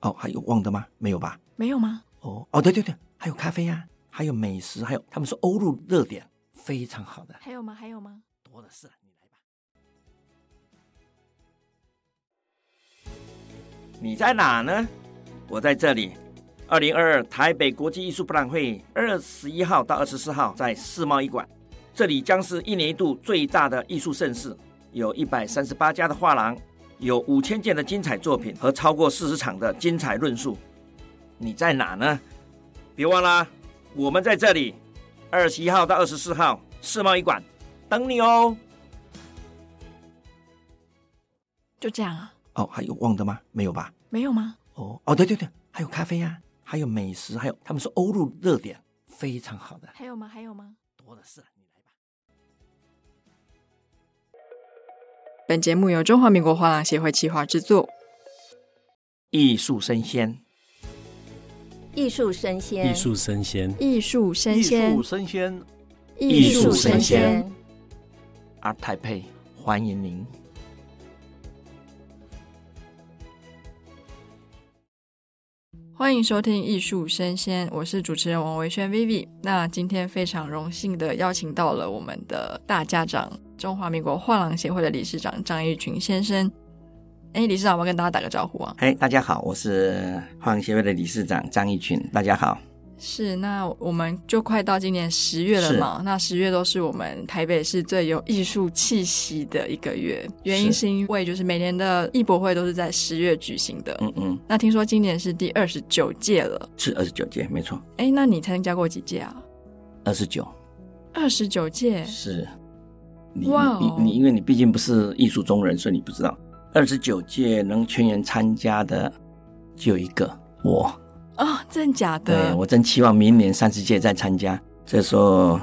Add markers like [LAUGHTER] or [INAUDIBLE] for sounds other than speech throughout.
哦，还有忘的吗？没有吧？没有吗？哦哦，对对对，还有咖啡呀、啊，还有美食，还有他们说欧陆热点，非常好的。还有吗？还有吗？多的是，你来吧。你在哪呢？我在这里。二零二二台北国际艺术博览会二十一号到二十四号在世贸一馆，这里将是一年一度最大的艺术盛事，有一百三十八家的画廊。有五千件的精彩作品和超过四十场的精彩论述，你在哪呢？别忘了，我们在这里，二十一号到二十四号世贸一馆等你哦。就这样啊。哦，还有忘的吗？没有吧？没有吗？哦哦，对对对，还有咖啡呀、啊，还有美食，还有他们说欧陆热点，非常好的。还有吗？还有吗？多的是。本节目由中华民国画廊协会企划制作。艺术生鲜，艺术生鲜，艺术生鲜，艺术生鲜，艺术生鲜，艺术生鲜。ART TAIPEI，欢迎您。欢迎收听《艺术生鲜》，我是主持人王维轩 Vivi。那今天非常荣幸的邀请到了我们的大家长，中华民国画廊协会的理事长张义群先生。哎，理事长，我要跟大家打个招呼啊！哎，大家好，我是画廊协会的理事长张义群，大家好。是，那我们就快到今年十月了嘛？那十月都是我们台北市最有艺术气息的一个月，原因是因为就是每年的艺博会都是在十月举行的。嗯嗯。那听说今年是第二十九届了，是二十九届，没错。哎，那你参加过几届啊？二十九。二十九届。是。哇，你你因为你毕竟不是艺术中人，所以你不知道二十九届能全员参加的就一个我。哦，真假的？对，我真期望明年三十届再参加。这时候，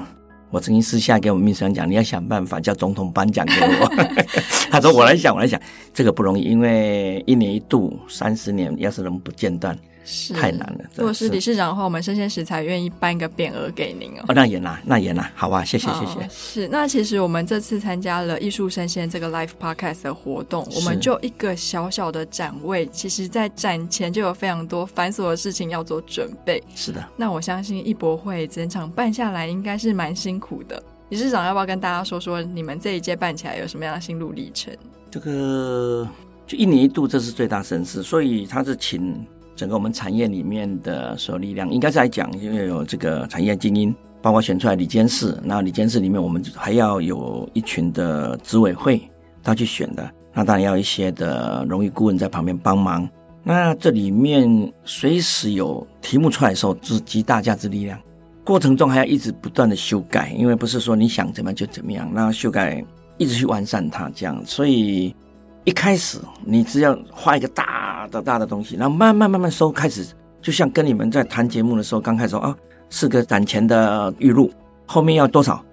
我曾经私下给我们秘书长讲，你要想办法叫总统颁奖给我。[LAUGHS] 他说：“我来想，我来想，这个不容易，因为一年一度，三十年要是能不间断。”是太难了。如果是理事长的话，我们生鲜食材愿意颁一个匾额给您哦。哦，那也拿，那也拿，好吧，谢谢，谢谢。是，那其实我们这次参加了艺术生鲜这个 live podcast 的活动，我们就一个小小的展位，其实在展前就有非常多繁琐的事情要做准备。是的。那我相信艺博会整场办下来应该是蛮辛苦的。理事长要不要跟大家说说你们这一届办起来有什么样的心路历程？这个就一年一度，这是最大盛事，所以他是请。整个我们产业里面的所有力量，应该是来讲，因为有这个产业精英，包括选出来理监事，那李监事里面我们还要有一群的执委会，他去选的，那当然要一些的荣誉顾问在旁边帮忙。那这里面随时有题目出来的时候，就是集大家之力量，过程中还要一直不断的修改，因为不是说你想怎么样就怎么样，那修改一直去完善它，这样，所以。一开始你只要画一个大的大的东西，然后慢慢慢慢收，开始就像跟你们在谈节目的时候，刚开始说啊，四个攒钱的预录，后面要多少？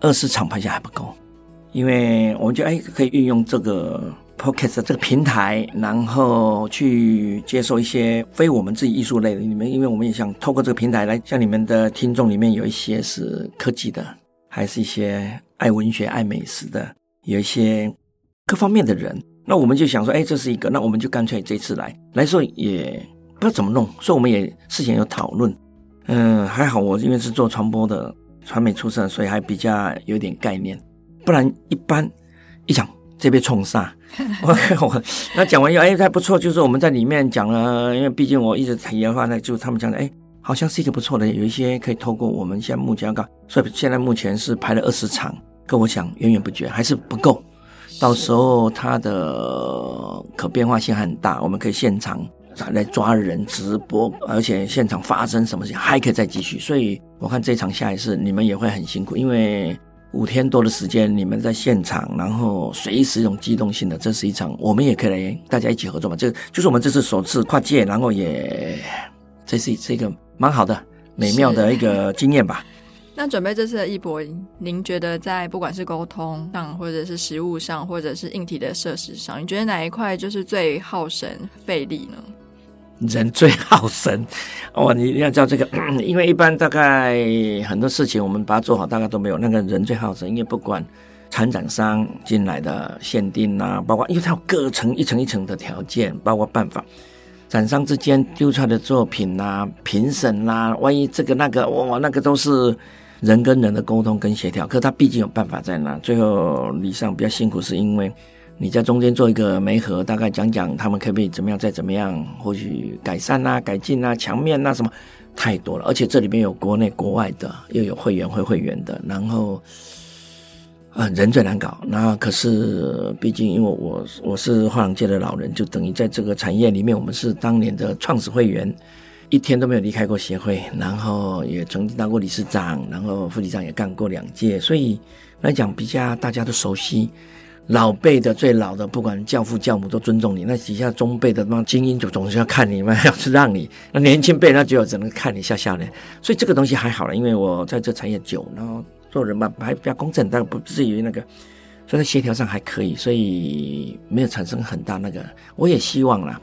二十场拍下还不够，因为我们觉得哎，可以运用这个 Podcast 这个平台，然后去接受一些非我们自己艺术类的你们，因为我们也想透过这个平台来，像你们的听众里面有一些是科技的，还是一些爱文学、爱美食的，有一些各方面的人。那我们就想说，哎，这是一个，那我们就干脆这次来来说也不知道怎么弄，所以我们也事前有讨论。嗯，还好我因为是做传播的传媒出身，所以还比较有点概念。不然一般一讲这被冲杀，[LAUGHS] 我我那讲完以后，哎，还不错，就是我们在里面讲了，因为毕竟我一直提的话呢，就他们讲的，哎，好像是一个不错的，有一些可以透过我们现在目前要搞，所以现在目前是排了二十场，跟我想远远不绝，还是不够。到时候它的可变化性很大，我们可以现场来抓人直播，而且现场发生什么事情还可以再继续。所以我看这场下一次你们也会很辛苦，因为五天多的时间你们在现场，然后随时这种机动性的，这是一场我们也可以来大家一起合作嘛。这就是我们这次首次跨界，然后也这是这个蛮好的、美妙的一个经验吧。那准备这次的艺博，您觉得在不管是沟通上，或者是实物上，或者是硬体的设施上，你觉得哪一块就是最耗神费力呢？人最耗神 [LAUGHS] 哦，你要知道这个，因为一般大概很多事情我们把它做好，大概都没有那个人最耗神，因为不管参展商进来的限定啊，包括因为它有各层一层一层的条件，包括办法。展商之间丢出来的作品啊，评审啊，万一这个那个，哇，那个都是。人跟人的沟通跟协调，可是他毕竟有办法在那。最后李尚比较辛苦，是因为你在中间做一个媒合，大概讲讲他们可不可以怎么样，再怎么样，或许改善啊、改进啊、墙面啊什么，太多了。而且这里面有国内国外的，又有会员会会员的，然后，嗯，人最难搞。那可是毕竟因为我我是画廊界的老人，就等于在这个产业里面，我们是当年的创始会员。一天都没有离开过协会，然后也曾经当过理事长，然后副理长也干过两届，所以来讲比较大家都熟悉。老辈的最老的，不管教父教母都尊重你，那底下中辈的那精英就总是要看你嘛，要是让你那年轻辈那就只能看你笑笑的。所以这个东西还好了，因为我在这产业久，然后做人嘛还比较公正，但不至于那个，所以在协调上还可以，所以没有产生很大那个。我也希望啦。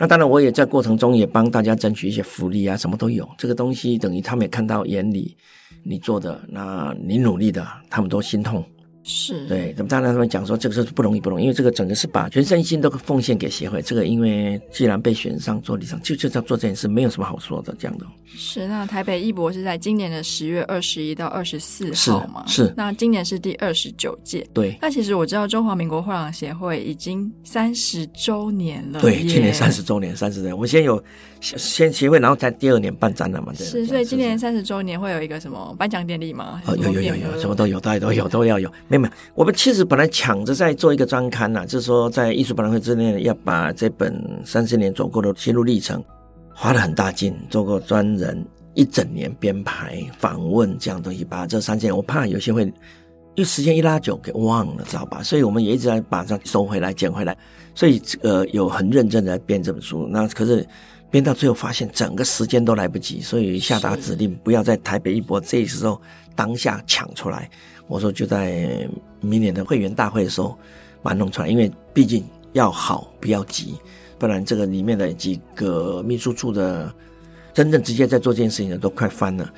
那当然，我也在过程中也帮大家争取一些福利啊，什么都有。这个东西等于他们也看到眼里，你做的，那你努力的，他们都心痛。是对，那么当然他们讲说这个是不容易，不容易，因为这个整个是把全身心都奉献给协会。这个因为既然被选上做理事长，就就要做这件事，没有什么好说的这样的。是，那台北艺博是在今年的十月二十一到二十四号嘛？是，那今年是第二十九届。对。那其实我知道中华民国画廊协会已经三十周年了。对，今年三十周年，三十年。我们先有先先协会，然后在第二年办展览嘛。是，所以今年三十周年会有一个什么颁奖典礼吗？哦，有有有有，什么都有，大家都有，都要有。没有没有，我们其实本来抢着在做一个专刊呐，就是说在艺术博览会之内要把这本三十年走过的心路历程。花了很大劲，做过专人一整年编排访问这样东西，把这三件我怕有些会，因为时间一拉久给忘了，知道吧？所以我们也一直在把它收回来、捡回来。所以呃，有很认真的编这本书。那可是编到最后发现整个时间都来不及，所以下达指令不要在台北一博这时候当下抢出来。我说就在明年的会员大会的时候把它弄出来，因为毕竟要好，不要急。不然，这个里面的几个秘书处的真正直接在做这件事情的都快翻了，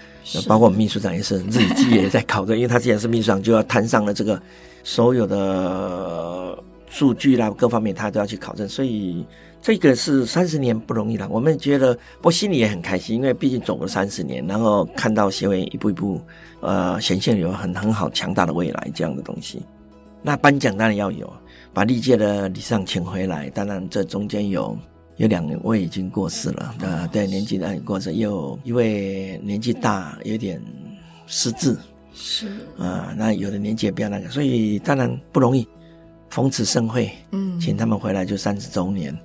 包括我们秘书长也是，日记也在考虑，因为他既然是秘书长，就要摊上了这个所有的数据啦，各方面他都要去考证，所以这个是三十年不容易了。我们觉得，我心里也很开心，因为毕竟走了三十年，然后看到协会一步一步呃显现有很很好强大的未来这样的东西。那颁奖当然要有。把历届的理事长请回来，当然这中间有有两位已经过世了，啊，对，年纪大过世，有一位年纪大，有点失智，是啊，那有的年纪也比较那个，所以当然不容易，逢此盛会，嗯，请他们回来就三十周年，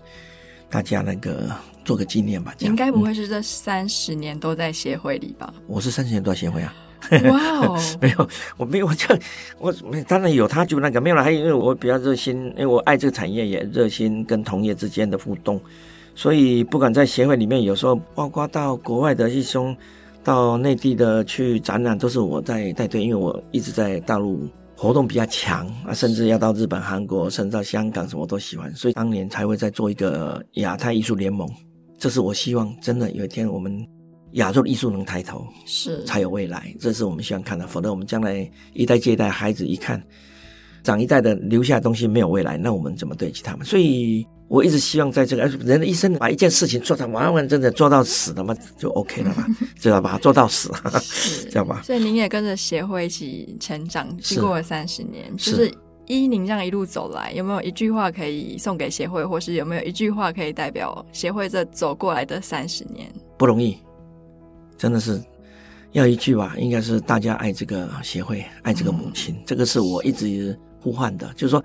大家那个做个纪念吧。应该不会是这三十年都在协会里吧？我是三十年都在协会啊。哇哦，[LAUGHS] 没有，我没有，我就我当然有，他就那个没有了。还因为我比较热心，因为我爱这个产业，也热心跟同业之间的互动，所以不管在协会里面，有时候包括到国外的一些，到内地的去展览，都是我在带队，因为我一直在大陆活动比较强啊，甚至要到日本、韩国，甚至到香港，什么都喜欢，所以当年才会再做一个亚太艺术联盟。这是我希望，真的有一天我们。亚洲的艺术能抬头，是才有未来，这是我们希望看的。否则，我们将来一代接一代，孩子一看，长一代的留下的东西没有未来，那我们怎么对得起他们？所以，我一直希望在这个人的一生，把一件事情做到完完整整做到死的嘛，就 OK 了嘛，知道吧？做到死，知道吧？所以您也跟着协会一起成长，经过了三十年，就是依您这样一路走来，有没有一句话可以送给协会，或是有没有一句话可以代表协会这走过来的三十年？不容易。真的是要一句吧，应该是大家爱这个协会，爱这个母亲，嗯、这个是我一直呼唤的。就是说，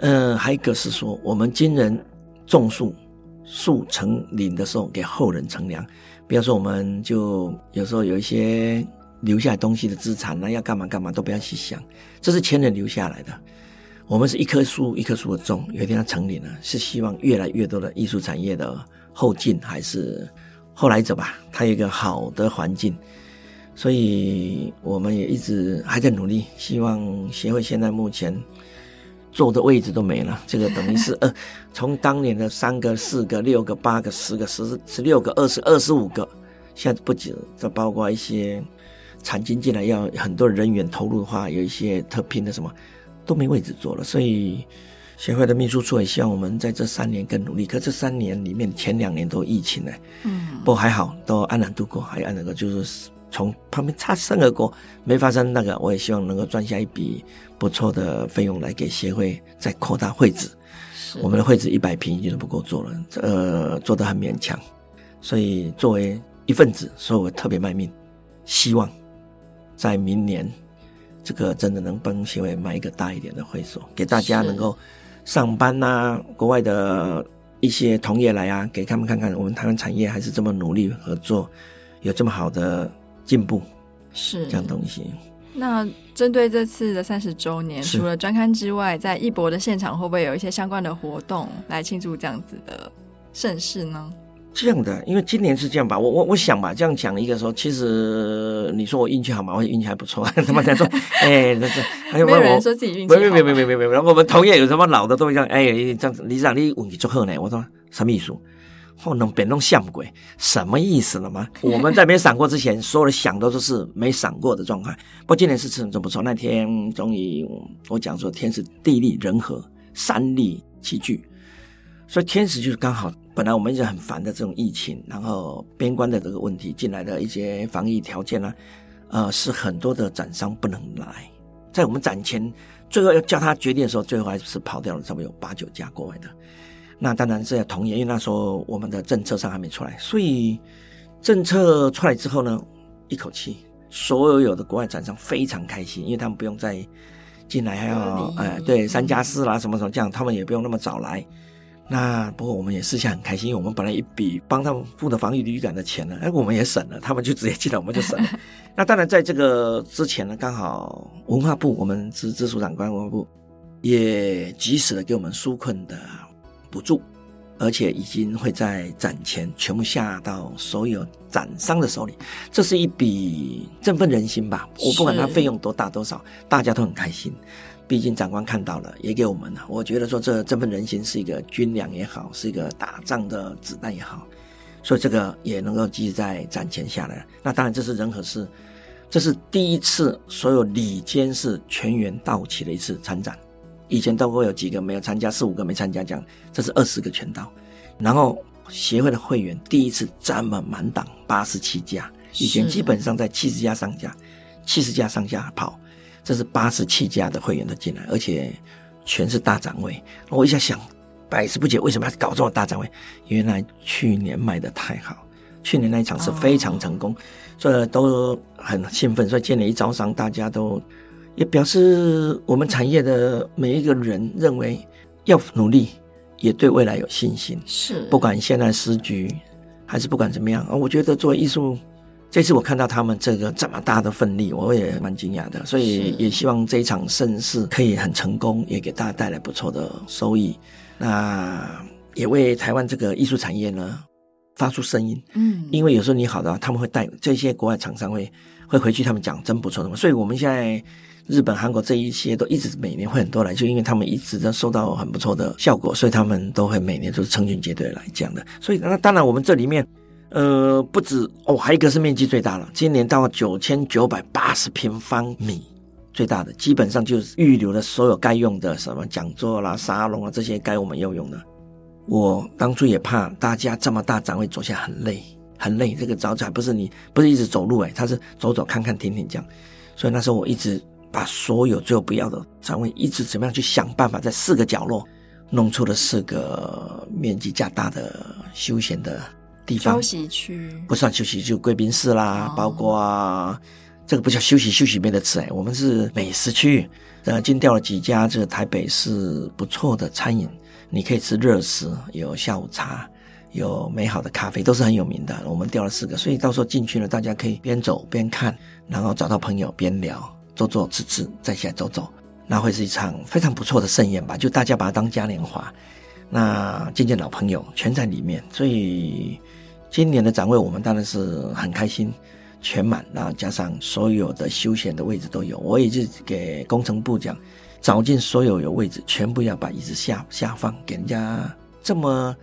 呃，还有一个是说，我们今人种树，树成林的时候，给后人乘凉。比方说，我们就有时候有一些留下来东西的资产，那要干嘛干嘛都不要去想，这是前人留下来的。我们是一棵树一棵树的种，有一天它成林了，是希望越来越多的艺术产业的后进还是。后来者吧，他有一个好的环境，所以我们也一直还在努力，希望协会现在目前坐的位置都没了，这个等于是呃，[LAUGHS] 从当年的三个、四个、六个、八个、十个、十十六个、二十、二十五个，现在不止，这包括一些产经进来要很多人员投入的话，有一些特聘的什么都没位置坐了，所以。协会的秘书处也希望我们在这三年更努力。可这三年里面，前两年都疫情呢，嗯，不过还好，都安然度过，还安然过，就是从旁边擦身而过，没发生那个。我也希望能够赚下一笔不错的费用来给协会再扩大会址。是我们的会址一百平已经都不够做了，呃，做的很勉强。所以作为一份子，所以我特别卖命，希望在明年这个真的能帮协会买一个大一点的会所，给大家能够。上班呐、啊，国外的一些同业来啊，给他们看看我们台湾产业还是这么努力合作，有这么好的进步，是这样东西。那针对这次的三十周年，除了专刊之外，在艺博的现场会不会有一些相关的活动来庆祝这样子的盛世呢？这样的，因为今年是这样吧，我我我想吧，这样讲一个说，其实你说我运气好吗？我运气还不错。[LAUGHS] 他们在说，[LAUGHS] 哎，那这还有没有人说自己运气好？没没没没没没没。然后我们同业有什么老的都会讲，哎，这样子，理事长你运气足好呢。我说什么意思？后能变弄像鬼，什么意思了吗？[LAUGHS] 我们在没闪过之前，所有的想都是没闪过的状态。不过今年是真真不错，那天终于我讲说天时地利人和三力齐聚，所以天时就是刚好。本来我们一直很烦的这种疫情，然后边关的这个问题进来的一些防疫条件呢，呃，是很多的展商不能来，在我们展前最后要叫他决定的时候，最后还是跑掉了，差不多有八九家国外的。那当然是要同意，因为那时候我们的政策上还没出来，所以政策出来之后呢，一口气所有有的国外展商非常开心，因为他们不用再进来，还要哎对三加四啦什么什么这样，他们也不用那么早来。那不过我们也私下很开心，因为我们本来一笔帮他们付的防疫旅馆的钱呢，哎，我们也省了，他们就直接进来，我们就省了。[LAUGHS] 那当然，在这个之前呢，刚好文化部我们直直属长官文化部也及时的给我们纾困的补助，而且已经会在展前全部下到所有展商的手里，这是一笔振奋人心吧。我不管它费用多大多少，大家都很开心。毕竟长官看到了，也给我们了。我觉得说这振奋人心是一个军粮也好，是一个打仗的子弹也好，所以这个也能够继续在展前下来。那当然这是人和事，这是第一次所有里监是全员到齐的一次参展。以前都会有几个没有参加，四五个没参加这样，这是二十个全到。然后协会的会员第一次这么满档，八十七家，以前基本上在七十家上下，七十家上下跑。这是八十七家的会员都进来，而且全是大展位。我一下想，百思不解为什么要搞这么大展位？原来去年卖的太好，去年那一场是非常成功，所以都很兴奋。所以今年一招商，大家都也表示我们产业的每一个人认为要努力，也对未来有信心。是，不管现在时局还是不管怎么样啊，我觉得作为艺术。这次我看到他们这个这么大的奋力，我也蛮惊讶的，所以也希望这一场盛世可以很成功，也给大家带来不错的收益。那也为台湾这个艺术产业呢发出声音，嗯，因为有时候你好的话，他们会带这些国外厂商会会回去，他们讲真不错的嘛。所以我们现在日本、韩国这一些都一直每年会很多来，就因为他们一直都收到很不错的效果，所以他们都会每年都是成群结队来这样的。所以那当然我们这里面。呃，不止哦，还有一个是面积最大了，今年到九千九百八十平方米，最大的，基本上就是预留了所有该用的什么讲座啦、沙龙啊这些该我们要用的。我当初也怕大家这么大展位走下很累，很累。这个早起来不是你不是一直走路诶，他是走走看看停停这样。所以那时候我一直把所有最后不要的展位，一直怎么样去想办法，在四个角落弄出了四个面积较大的休闲的。地方休息区不算休息，就贵宾室啦，哦、包括这个不叫休息，休息没得吃哎，我们是美食区。呃，今天调了几家，这个台北市不错的餐饮，你可以吃热食，有下午茶，有美好的咖啡，都是很有名的。我们调了四个，所以到时候进去了，大家可以边走边看，然后找到朋友边聊，坐坐吃吃，再起来走走，那会是一场非常不错的盛宴吧？就大家把它当嘉年华。那见见老朋友全在里面，所以今年的展位我们当然是很开心，全满，然后加上所有的休闲的位置都有。我也是给工程部讲，找尽所有有位置，全部要把椅子下下放给人家。这么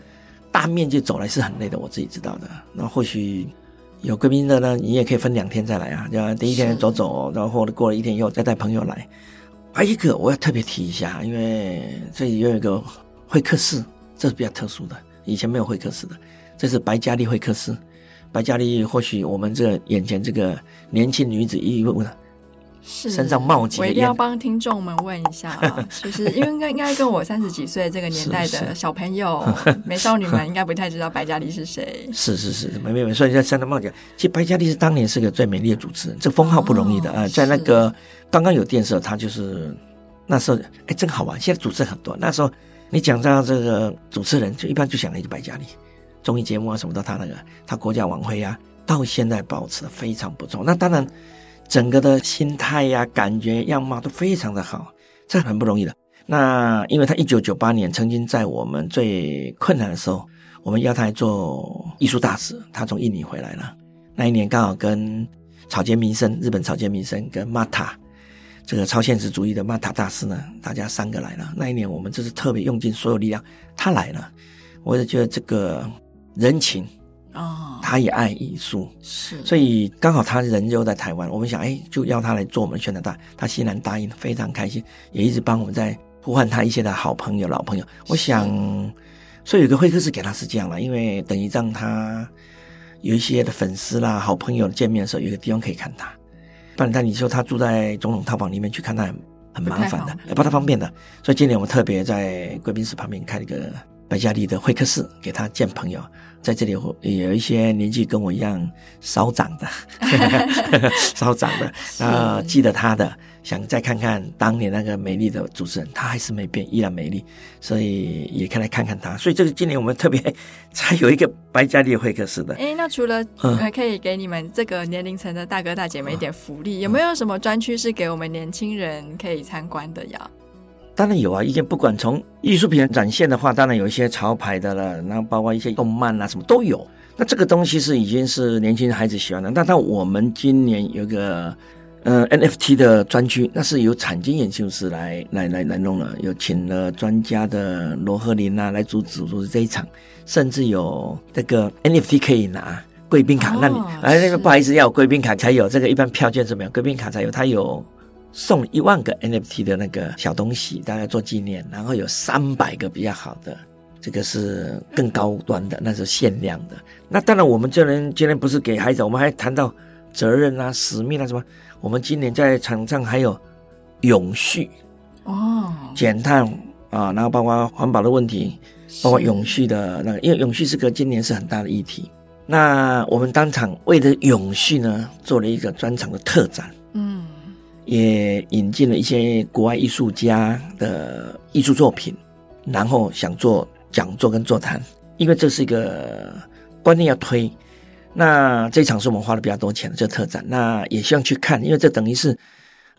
大面积走来是很累的，我自己知道的。那或许有贵宾的呢，你也可以分两天再来啊，就第一天走走，然后过了一天以后再带朋友来。还有一个我要特别提一下，因为这里有一个会客室，这是比较特殊的，以前没有会客室的，这是白嘉丽会客室。白嘉丽或许我们这眼前这个年轻女子一问问。是身上冒几个，我一定要帮听众们问一下啊，[LAUGHS] 就是因为应该应该跟我三十几岁这个年代的小朋友、是 [LAUGHS] 是美少女们应该不太知道白嘉莉是谁。是是是，没没没，所以叫身上冒几个。其实白嘉莉是当年是个最美丽的主持人，这封号不容易的啊、哦。在那个刚刚有电视，她就是那时候哎真好玩。现在主持人很多，那时候你讲到这个主持人，就一般就想了一个白嘉莉，综艺节目啊什么的，她那个她国家晚会啊，到现在保持的非常不错。那当然。整个的心态呀、感觉、样貌都非常的好，这很不容易的。那因为他一九九八年曾经在我们最困难的时候，我们邀他来做艺术大使，他从印尼回来了。那一年刚好跟草间弥生、日本草间弥生跟马塔这个超现实主义的马塔大师呢，大家三个来了。那一年我们就是特别用尽所有力量，他来了，我就觉得这个人情。哦，他也爱艺术，是，所以刚好他人就在台湾，我们想，哎，就要他来做我们宣传大，他欣然答应，非常开心，也一直帮我们在呼唤他一些的好朋友、老朋友。我想，所以有个会客室给他是这样了，因为等于让他有一些的粉丝啦、好朋友见面的时候，有一个地方可以看他。不然，但你说他住在总统套房里面去看他，很麻烦的，也不太方便的。所以今年我们特别在贵宾室旁边开了一个白家丽的会客室，给他见朋友。在这里也有一些年纪跟我一样稍长的，[LAUGHS] [LAUGHS] 稍长的，那记得他的，想再看看当年那个美丽的主持人，他还是没变，依然美丽，所以也可以来看看他。所以这个今年我们特别 [LAUGHS] 才有一个白嘉丽会客室的。哎，那除了还可以给你们这个年龄层的大哥大姐们一点福利，嗯、有没有什么专区是给我们年轻人可以参观的呀？当然有啊，一件不管从艺术品展现的话，当然有一些潮牌的了，然后包括一些动漫啊什么都有。那这个东西是已经是年轻人孩子喜欢的。那到我们今年有个呃 NFT 的专区，那是由产经研究室来来来来弄了，有请了专家的罗赫林啊来主主持这一场，甚至有这个 NFT 可以拿贵宾卡，哦、那你哎那个不好意思，要有贵宾卡才有这个，一般票券是没有，贵宾卡才有，它有。送一万个 NFT 的那个小东西，大家做纪念。然后有三百个比较好的，这个是更高端的，那是限量的。那当然，我们这人今天不是给孩子，我们还谈到责任啊、使命啊什么。我们今年在场上还有永续哦，减碳啊，然后包括环保的问题，包括永续的那个，因为永续是个今年是很大的议题。那我们当场为了永续呢，做了一个专场的特展。也引进了一些国外艺术家的艺术作品，然后想做讲座跟座谈，因为这是一个观念要推。那这场是我们花了比较多钱的这特展，那也希望去看，因为这等于是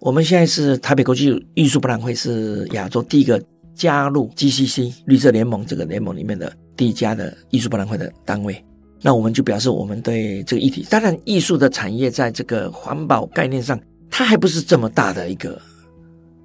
我们现在是台北国际艺术博览会是亚洲第一个加入 GCC 绿色联盟这个联盟里面的第一家的艺术博览会的单位，那我们就表示我们对这个议题，当然艺术的产业在这个环保概念上。它还不是这么大的一个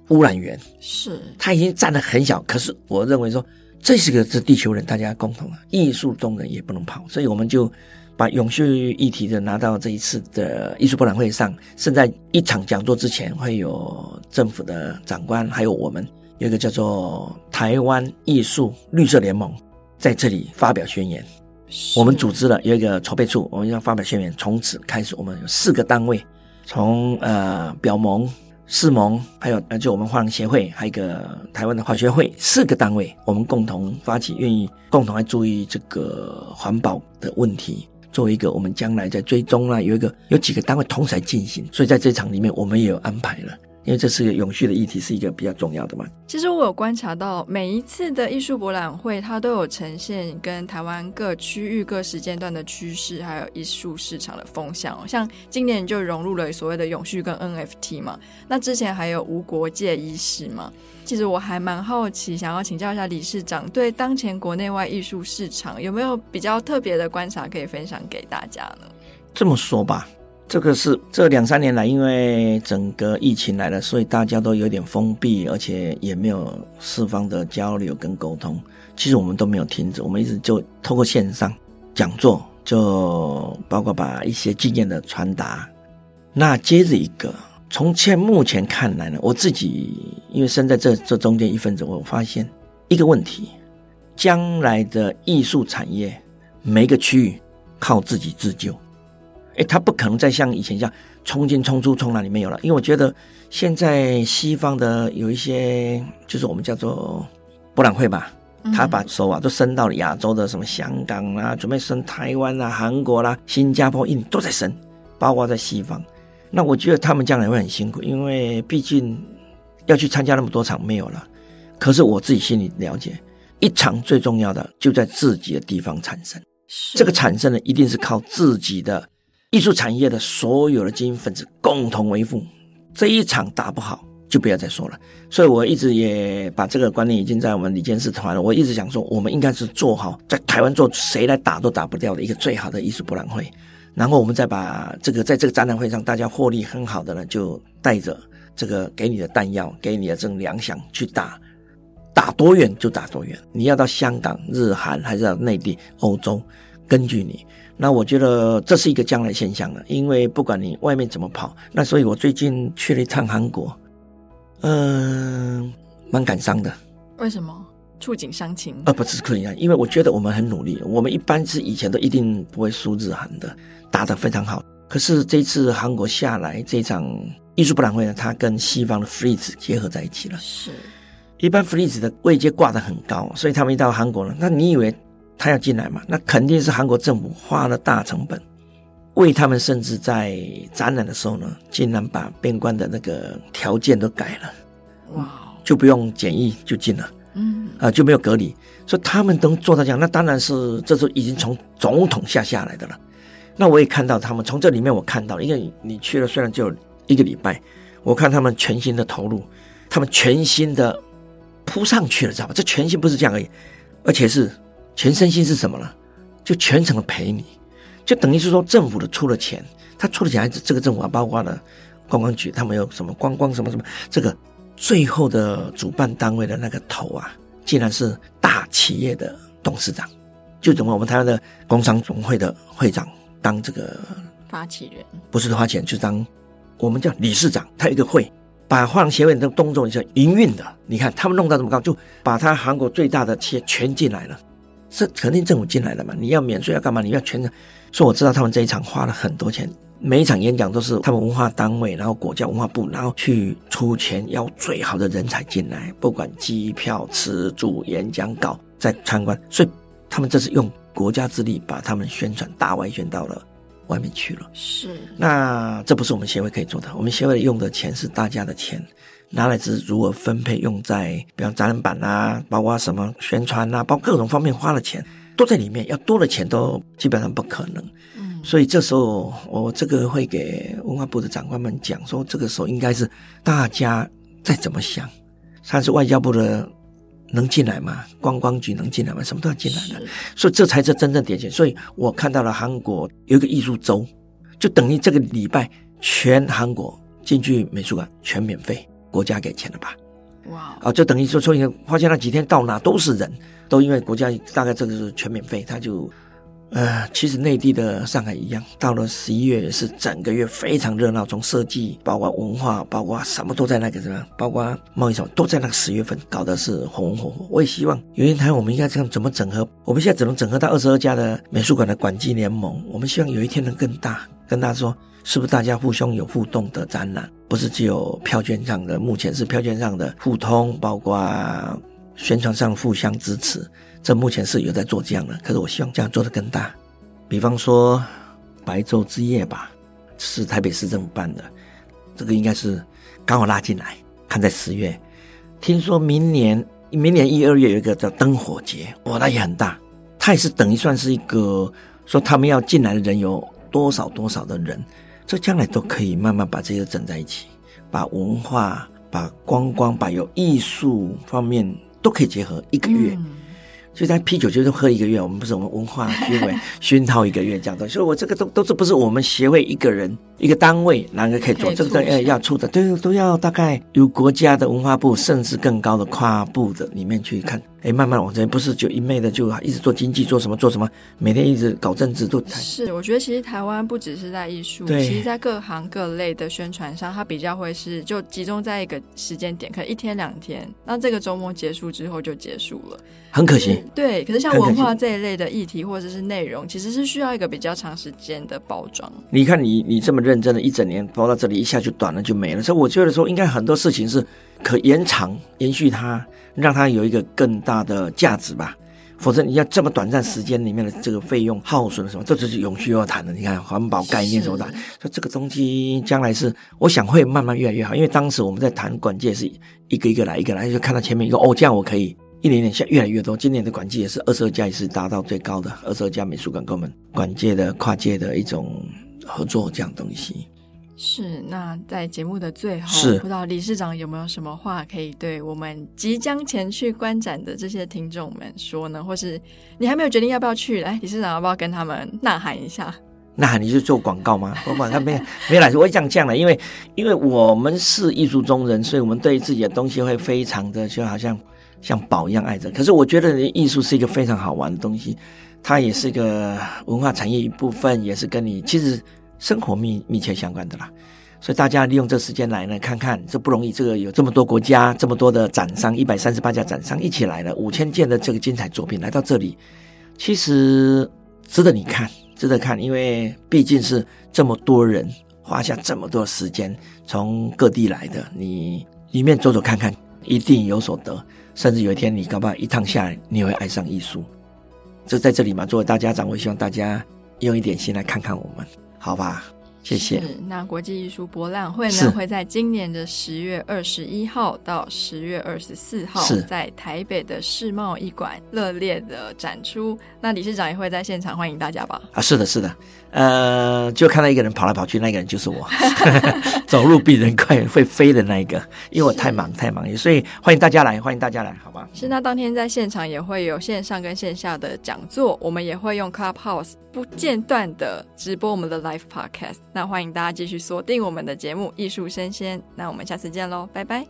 污染源，是它已经占的很小。可是我认为说，这是个是地球人大家共同的艺术中人也不能跑，所以我们就把永续议题的拿到这一次的艺术博览会上。甚至在一场讲座之前，会有政府的长官，还有我们有一个叫做台湾艺术绿色联盟在这里发表宣言。我们组织了有一个筹备处，我们要发表宣言。从此开始，我们有四个单位。从呃表盟、世盟，还有呃就我们画廊协会，还有一个台湾的化学会，四个单位，我们共同发起，愿意共同来注意这个环保的问题，作为一个我们将来在追踪啦，有一个有几个单位同时来进行，所以在这场里面，我们也有安排了。因为这是个永续的议题，是一个比较重要的嘛。其实我有观察到，每一次的艺术博览会，它都有呈现跟台湾各区域、各时间段的趋势，还有艺术市场的风向。像今年就融入了所谓的永续跟 NFT 嘛。那之前还有无国界意识嘛。其实我还蛮好奇，想要请教一下理事长，对当前国内外艺术市场有没有比较特别的观察可以分享给大家呢？这么说吧。这个是这两三年来，因为整个疫情来了，所以大家都有点封闭，而且也没有四方的交流跟沟通。其实我们都没有停止，我们一直就透过线上讲座，就包括把一些经验的传达。那接着一个，从现目前看来呢，我自己因为身在这这中间一份子，我发现一个问题：将来的艺术产业，每个区域靠自己自救。哎，他不可能再像以前一样冲进冲出冲哪里没有了，因为我觉得现在西方的有一些，就是我们叫做博览会吧，他把手啊都伸到了亚洲的什么香港啊，准备伸台湾啊、韩国啦、啊、新加坡、印尼都在伸，包括在西方。那我觉得他们将来会很辛苦，因为毕竟要去参加那么多场没有了。可是我自己心里了解，一场最重要的就在自己的地方产生，这个产生呢，一定是靠自己的。艺术产业的所有的精英分子共同维护，这一场打不好就不要再说了。所以我一直也把这个观念已经在我们李监事团了。我一直想说，我们应该是做好在台湾做谁来打都打不掉的一个最好的艺术博览会。然后我们再把这个在这个展览会上大家获利很好的呢，就带着这个给你的弹药，给你的这种粮饷去打，打多远就打多远。你要到香港、日韩还是到内地、欧洲，根据你。那我觉得这是一个将来现象了，因为不管你外面怎么跑，那所以我最近去了一趟韩国，嗯、呃，蛮感伤的。为什么？触景伤情？呃，不是触景伤情，因为我觉得我们很努力，我们一般是以前都一定不会输日韩的，打得非常好。可是这次韩国下来这场艺术博览会呢，它跟西方的 freeze 结合在一起了。是，一般 freeze 的位阶挂得很高，所以他们一到韩国呢，那你以为？他要进来嘛？那肯定是韩国政府花了大成本，为他们甚至在展览的时候呢，竟然把边关的那个条件都改了，哇，就不用检疫就进了，嗯，啊就没有隔离，所以他们都做到这样，那当然是这时候已经从总统下下来的了。那我也看到他们从这里面我看到，因为你去了虽然就一个礼拜，我看他们全新的投入，他们全新的扑上去了，知道吧？这全新不是这样而已，而且是。全身心是什么呢？就全程的陪你，就等于是说政府的出了钱，他出了钱还是这个政府啊，包括了观光局，他们有什么观光什么什么，这个最后的主办单位的那个头啊，竟然是大企业的董事长，就等于我们台湾的工商总会的会长当这个发起人，不是花钱，就当我们叫理事长，他有一个会。把画廊协会的动作叫营运的，你看他们弄到这么高，就把他韩国最大的企业全进来了。这肯定政府进来的嘛？你要免税要干嘛？你要全程。所以我知道他们这一场花了很多钱，每一场演讲都是他们文化单位，然后国家文化部，然后去出钱要最好的人才进来，不管机票、吃住、演讲稿、在参观。所以他们这是用国家之力把他们宣传大外宣到了外面去了。是。那这不是我们协会可以做的，我们协会用的钱是大家的钱。拿来只是如何分配，用在比方展览板啊，包括什么宣传啊，包括各种方面花的钱都在里面，要多的钱都基本上不可能。嗯，所以这时候我这个会给文化部的长官们讲说，这个时候应该是大家再怎么想，他是外交部的能进来吗？观光局能进来吗？什么都要进来的，所以这才是真正典型。所以我看到了韩国有一个艺术周，就等于这个礼拜全韩国进去美术馆全免费。国家给钱了吧？哇！啊，就等于说，所以发现那几天到哪都是人，都因为国家大概这个是全免费，他就，呃，其实内地的上海一样，到了十一月是整个月非常热闹，从设计、包括文化、包括什么都在那个什么，包括贸易什么都在那个十月份搞的是红红火火。我也希望有一天我们应该这样怎么整合？我们现在只能整合到二十二家的美术馆的馆际联盟，我们希望有一天能更大，跟大家说。是不是大家互相有互动的展览？不是只有票券上的，目前是票券上的互通，包括宣传上互相支持。这目前是有在做这样的，可是我希望这样做得更大。比方说白昼之夜吧，是台北市政府办的，这个应该是刚好拉进来，看在十月。听说明年明年一二月有一个叫灯火节，哇，那也很大。它也是等于算是一个说他们要进来的人有多少多少的人，这将来都可以慢慢把这些整在一起，把文化、把观光、把有艺术方面都可以结合一个月。嗯就在啤酒就是喝一个月，我们不是我们文化协会熏陶一个月这样的，所以我这个都都是不是我们协会一个人一个单位哪个可以做，这个要要出的，对，都要大概由国家的文化部甚至更高的跨部的里面去看。哎，慢慢往这边不是就一昧的就一直做经济做什么做什么，每天一直搞政治都。是，我觉得其实台湾不只是在艺术，其实在各行各类的宣传上，它比较会是就集中在一个时间点，可能一天两天，那这个周末结束之后就结束了，很可惜。对，可是像文化这一类的议题或者是内容，其实是需要一个比较长时间的包装。你看你你这么认真的一整年包到这里，一下就短了就没了，所以我觉得说应该很多事情是可延长延续它。让它有一个更大的价值吧，否则你要这么短暂时间里面的这个费用耗损什么，这就是永续要谈的。你看环保概念什么的，说这个东西将来是，我想会慢慢越来越好。因为当时我们在谈管界是一个一个来，一个来，就看到前面一个哦，这样我可以一年年下越来越多。今年的管界也是二十二家，也是达到最高的二十二家美术馆跟我们管界的跨界的一种合作这样东西。是，那在节目的最后，是不知道理事长有没有什么话可以对我们即将前去观展的这些听众们说呢？或是你还没有决定要不要去，来，理事长要不要跟他们呐喊一下？呐喊你就做广告吗？我管他没没来，我会这样讲的，因为因为我们是艺术中人，所以我们对自己的东西会非常的就好像像宝一样爱着。可是我觉得艺术是一个非常好玩的东西，它也是一个文化产业一部分，也是跟你其实。生活密密切相关的啦，所以大家利用这时间来呢，看看这不容易。这个有这么多国家，这么多的展商，一百三十八家展商一起来了，五千件的这个精彩作品来到这里，其实值得你看，值得看，因为毕竟是这么多人花下这么多时间从各地来的，你里面走走看看，一定有所得。甚至有一天你搞不好一趟下来，你会爱上艺术。就在这里嘛，作为大家长，我希望大家用一点心来看看我们。好吧，谢谢。那国际艺术博览会呢，会在今年的十月二十一号到十月二十四号，是在台北的世贸艺馆热烈的展出。那理事长也会在现场欢迎大家吧？啊，是的，是的。呃，就看到一个人跑来跑去，那个人就是我，[LAUGHS] 走路比人快，会飞的那一个。因为我太忙，太忙，所以欢迎大家来，欢迎大家来，好吧？是。那当天在现场也会有线上跟线下的讲座，我们也会用 Clubhouse 不间断的直播我们的 Live Podcast。那欢迎大家继续锁定我们的节目《艺术生鲜》。那我们下次见喽，拜拜。